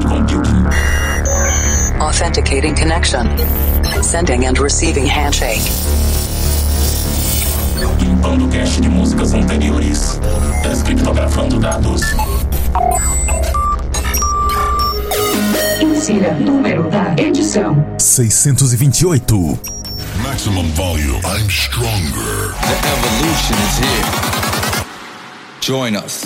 cloud computing. Authenticating connection. Sending and receiving handshake. Limpando cache de músicas anteriores. Descriptografando dados. Insira número da edição. 628. Maximum volume. I'm stronger. The evolution is here. Join us.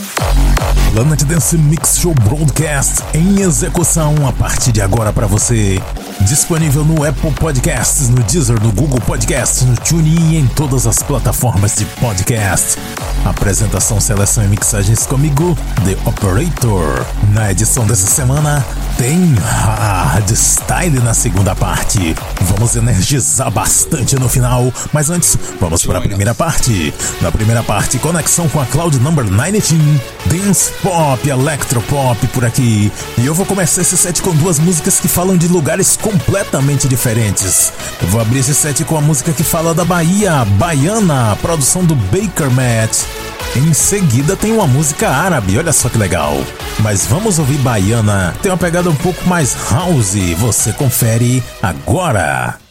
Planet Dance Mix Show Broadcast em execução a partir de agora para você. Disponível no Apple Podcasts, no Deezer, no Google Podcasts, no TuneIn e em todas as plataformas de podcast. Apresentação, seleção e mixagens comigo, The Operator. Na edição dessa semana tem Hard Style na segunda parte. Vamos energizar bastante no final, mas antes vamos para a primeira parte. Na primeira parte, conexão com a Cloud Number 19, Dance Pop, Electropop por aqui. E eu vou começar esse set com duas músicas que falam de lugares completamente diferentes. Eu vou abrir esse set com a música que fala da Bahia, Baiana, produção do Baker Matt. Em seguida tem uma música árabe, olha só que legal. Mas vamos ouvir Baiana, tem uma pegada um pouco mais house, você confere agora.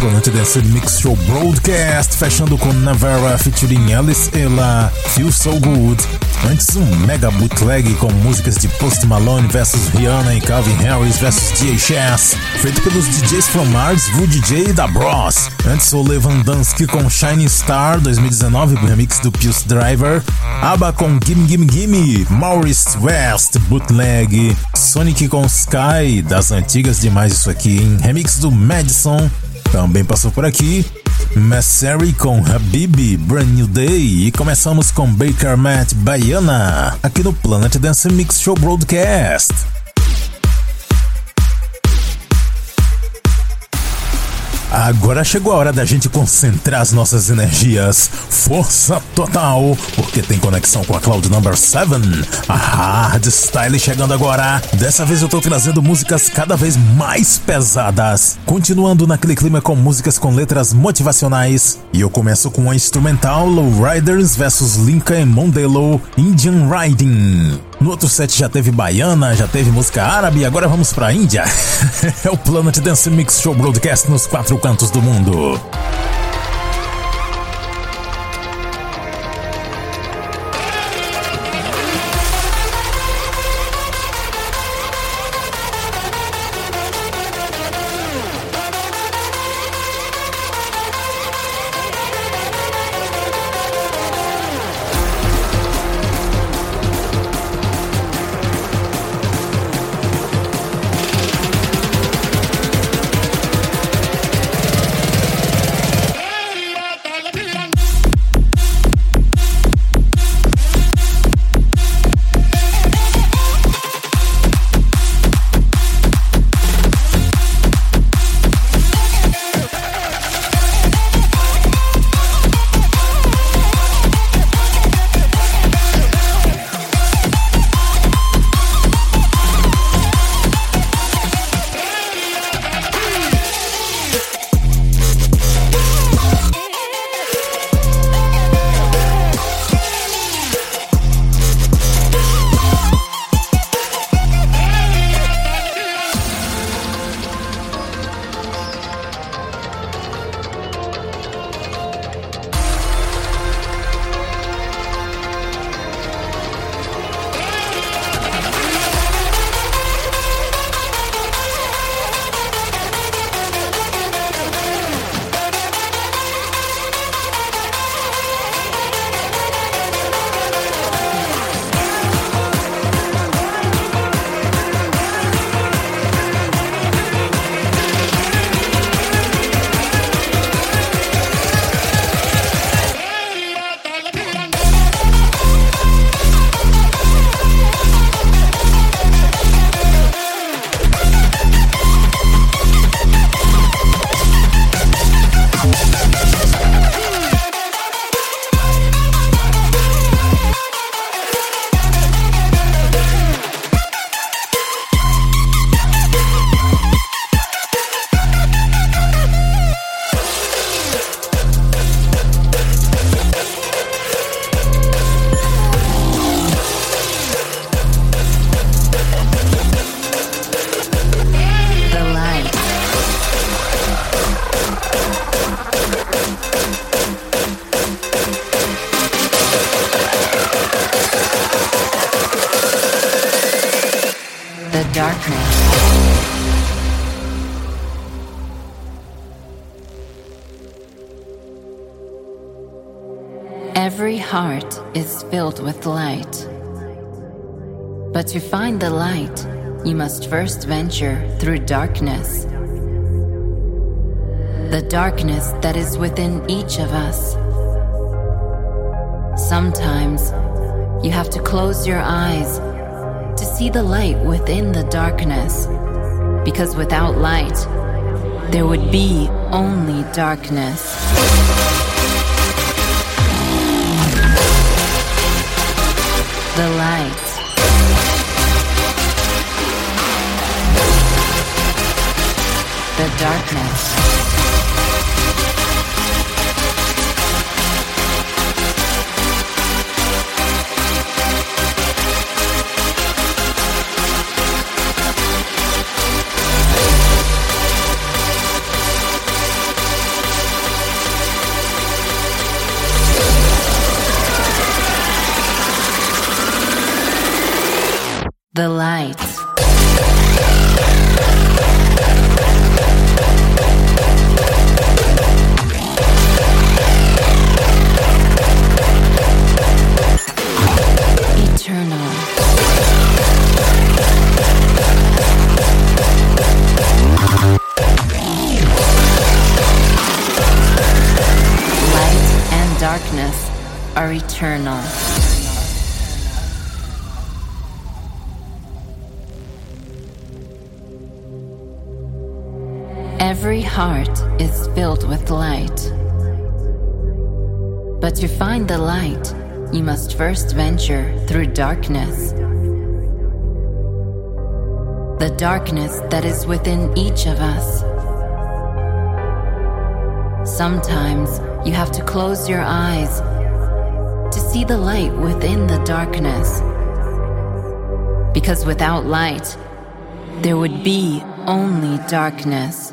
Planet Dance Mix Show Broadcast, fechando com Navara featuring Alice Ella, Feel So Good. Antes um mega bootleg com músicas de Post Malone vs Rihanna e Calvin Harris vs DHS, feito pelos DJs from Mars, Vu DJ e da Bros. Antes o Lewandowski com Shining Star 2019, remix do Pius Driver, ABBA com Gimme Gimme Gimme, Maurice West bootleg, Sonic com Sky das antigas demais isso aqui, em remix do Madison também passou por aqui. Massary com Habibi, Brand New Day e começamos com Baker Matt Baiana aqui no Planet Dance Mix Show Broadcast. Agora chegou a hora da gente concentrar as nossas energias. Força total, porque tem conexão com a Cloud Number 7. A Hard Style chegando agora. Dessa vez eu tô trazendo músicas cada vez mais pesadas. Continuando naquele clima com músicas com letras motivacionais. E eu começo com a instrumental Lowriders vs Lincoln Mondelo Indian Riding. No outro set já teve baiana, já teve música árabe, agora vamos pra Índia. é o Planet Dance Mix Show Broadcast nos quatro cantos do mundo. Heart is filled with light. But to find the light, you must first venture through darkness. The darkness that is within each of us. Sometimes you have to close your eyes to see the light within the darkness. Because without light, there would be only darkness. The light. The darkness. Darkness are eternal. Every heart is filled with light. But to find the light, you must first venture through darkness. The darkness that is within each of us. Sometimes you have to close your eyes to see the light within the darkness. Because without light, there would be only darkness.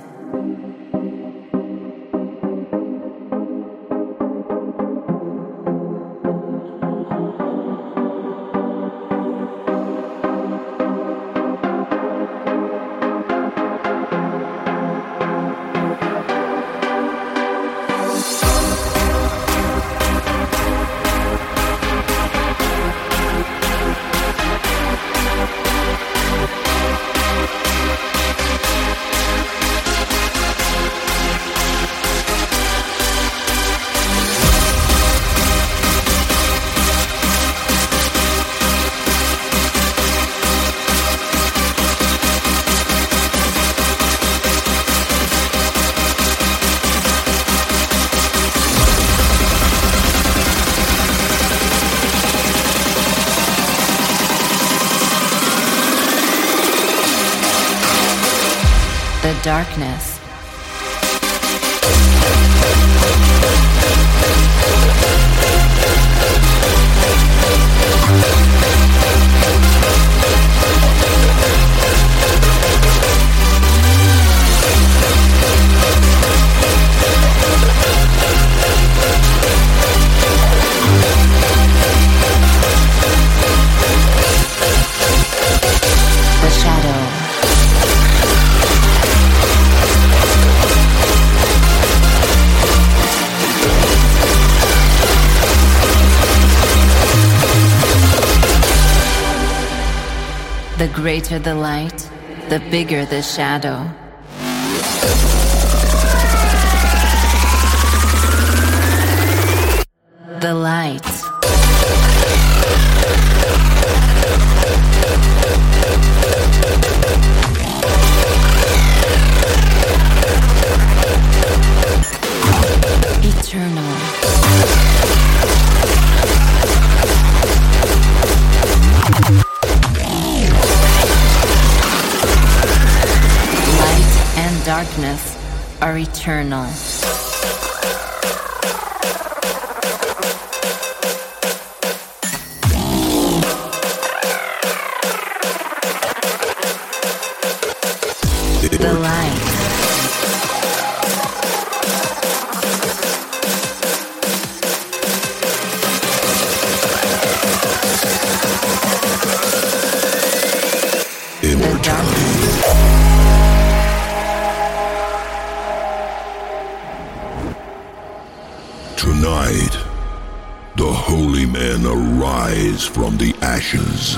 Greater the light, the bigger the shadow. The light. Eternal. Ashes.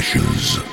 From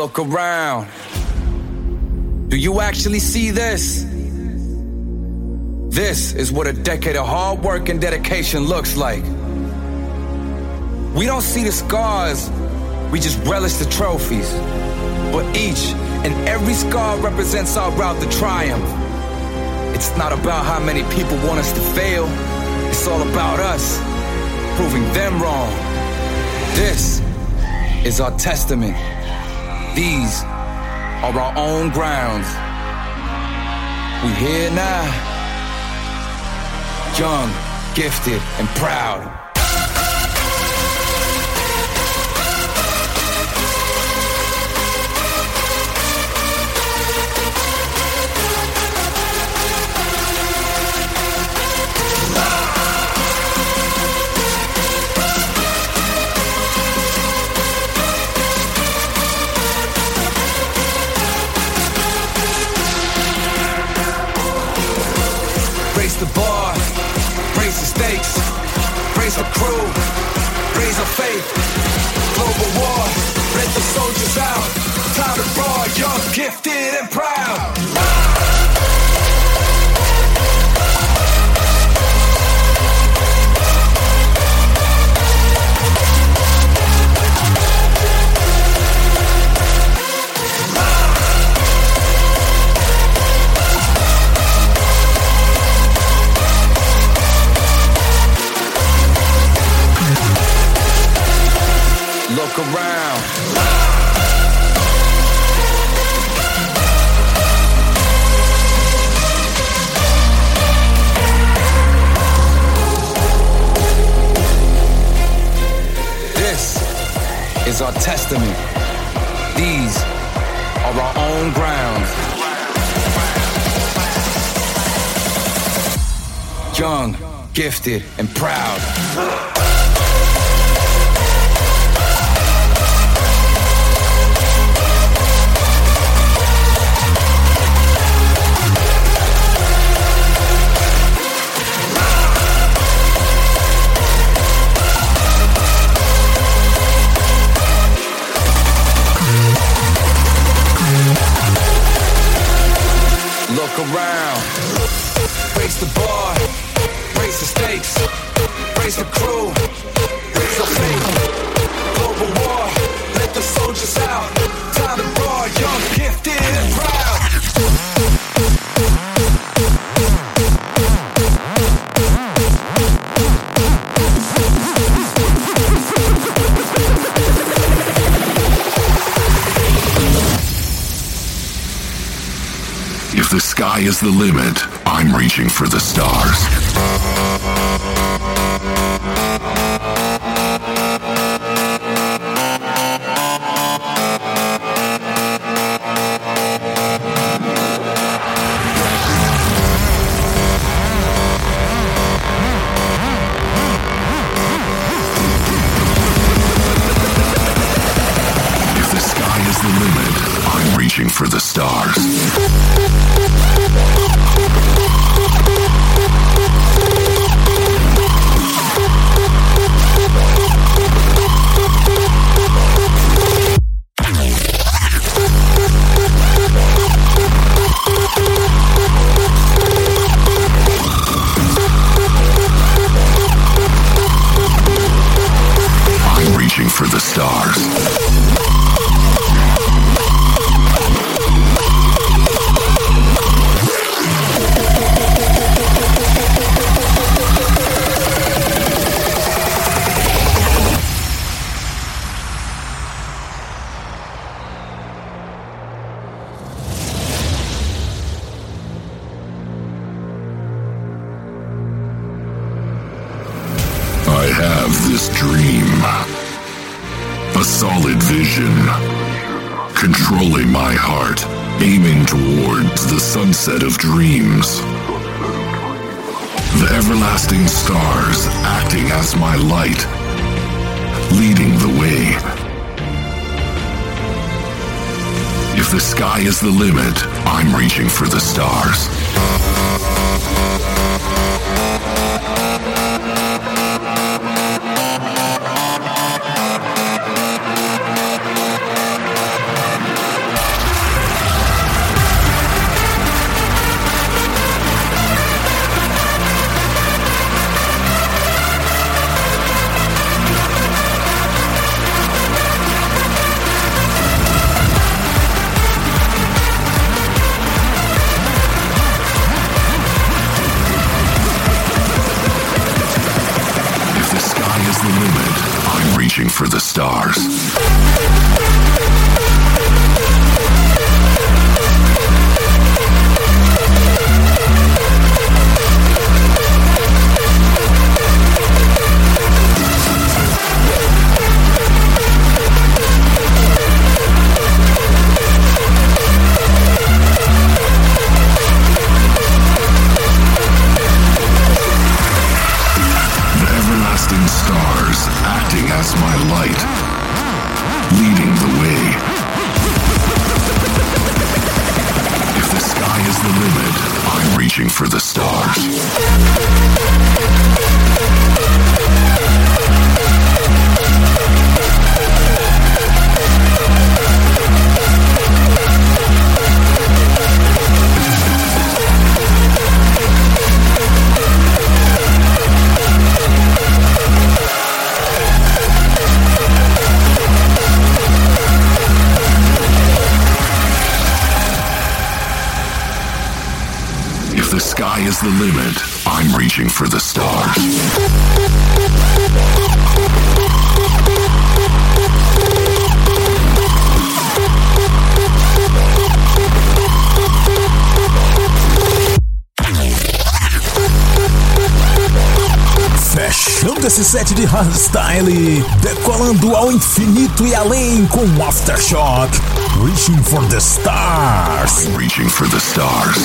Look around. Do you actually see this? This is what a decade of hard work and dedication looks like. We don't see the scars, we just relish the trophies. But each and every scar represents our route to triumph. It's not about how many people want us to fail, it's all about us proving them wrong. This is our testament. These are our own grounds. We here now, young, gifted, and proud. Soldiers out. Time to roar, young, gifted, and proud. Gifted, and Fechando esse set de hardstyle, decolando ao infinito e além com Aftershock, Reaching for the Stars. Reaching for the stars.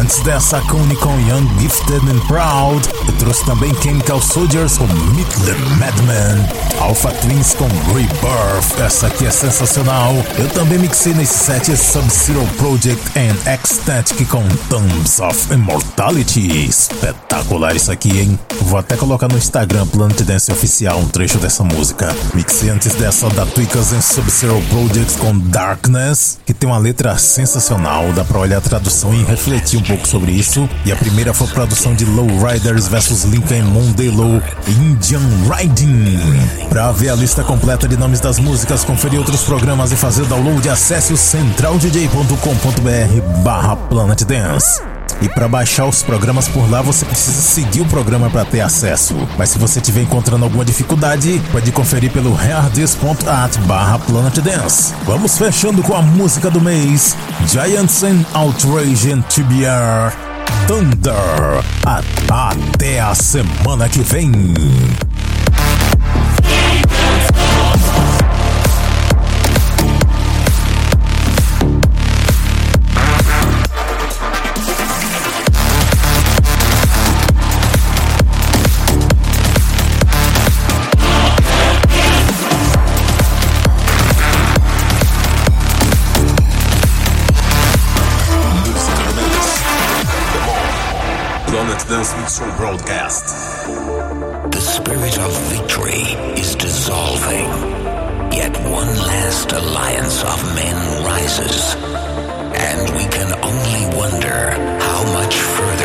Antes dessa, Coney com Young, Gifted and Proud, eu trouxe também Chemical Soldiers com Meet the Madman, Alpha Twins com Rebirth, essa aqui é sensacional. Eu também mixei nesse set Sub-Zero Project and Ecstatic com Thumbs of Immortality. Espetacular isso aqui, hein? Vou até colocar no Instagram Planet Dance Oficial um trecho dessa música. Mixei antes dessa da Tweakers and Sub-Zero Project com Darkness, que tem uma letra sensacional, dá pra olhar a tradução e refletir um pouco sobre isso. E a primeira foi a produção de Low Riders vs Lincoln Mondelo Indian Riding. Pra ver a lista completa de nomes das músicas, conferir outros programas e fazer download, acesse o centraldj.com.br barra Planet Dance. E para baixar os programas por lá, você precisa seguir o programa para ter acesso. Mas se você estiver encontrando alguma dificuldade, pode conferir pelo hardis.at barra Planet Dance. Vamos fechando com a música do mês, Giants and Outrage and TBR, Thunder. Até a semana que vem. Dance Show Broadcast. The spirit of victory is dissolving. Yet one last alliance of men rises. And we can only wonder how much further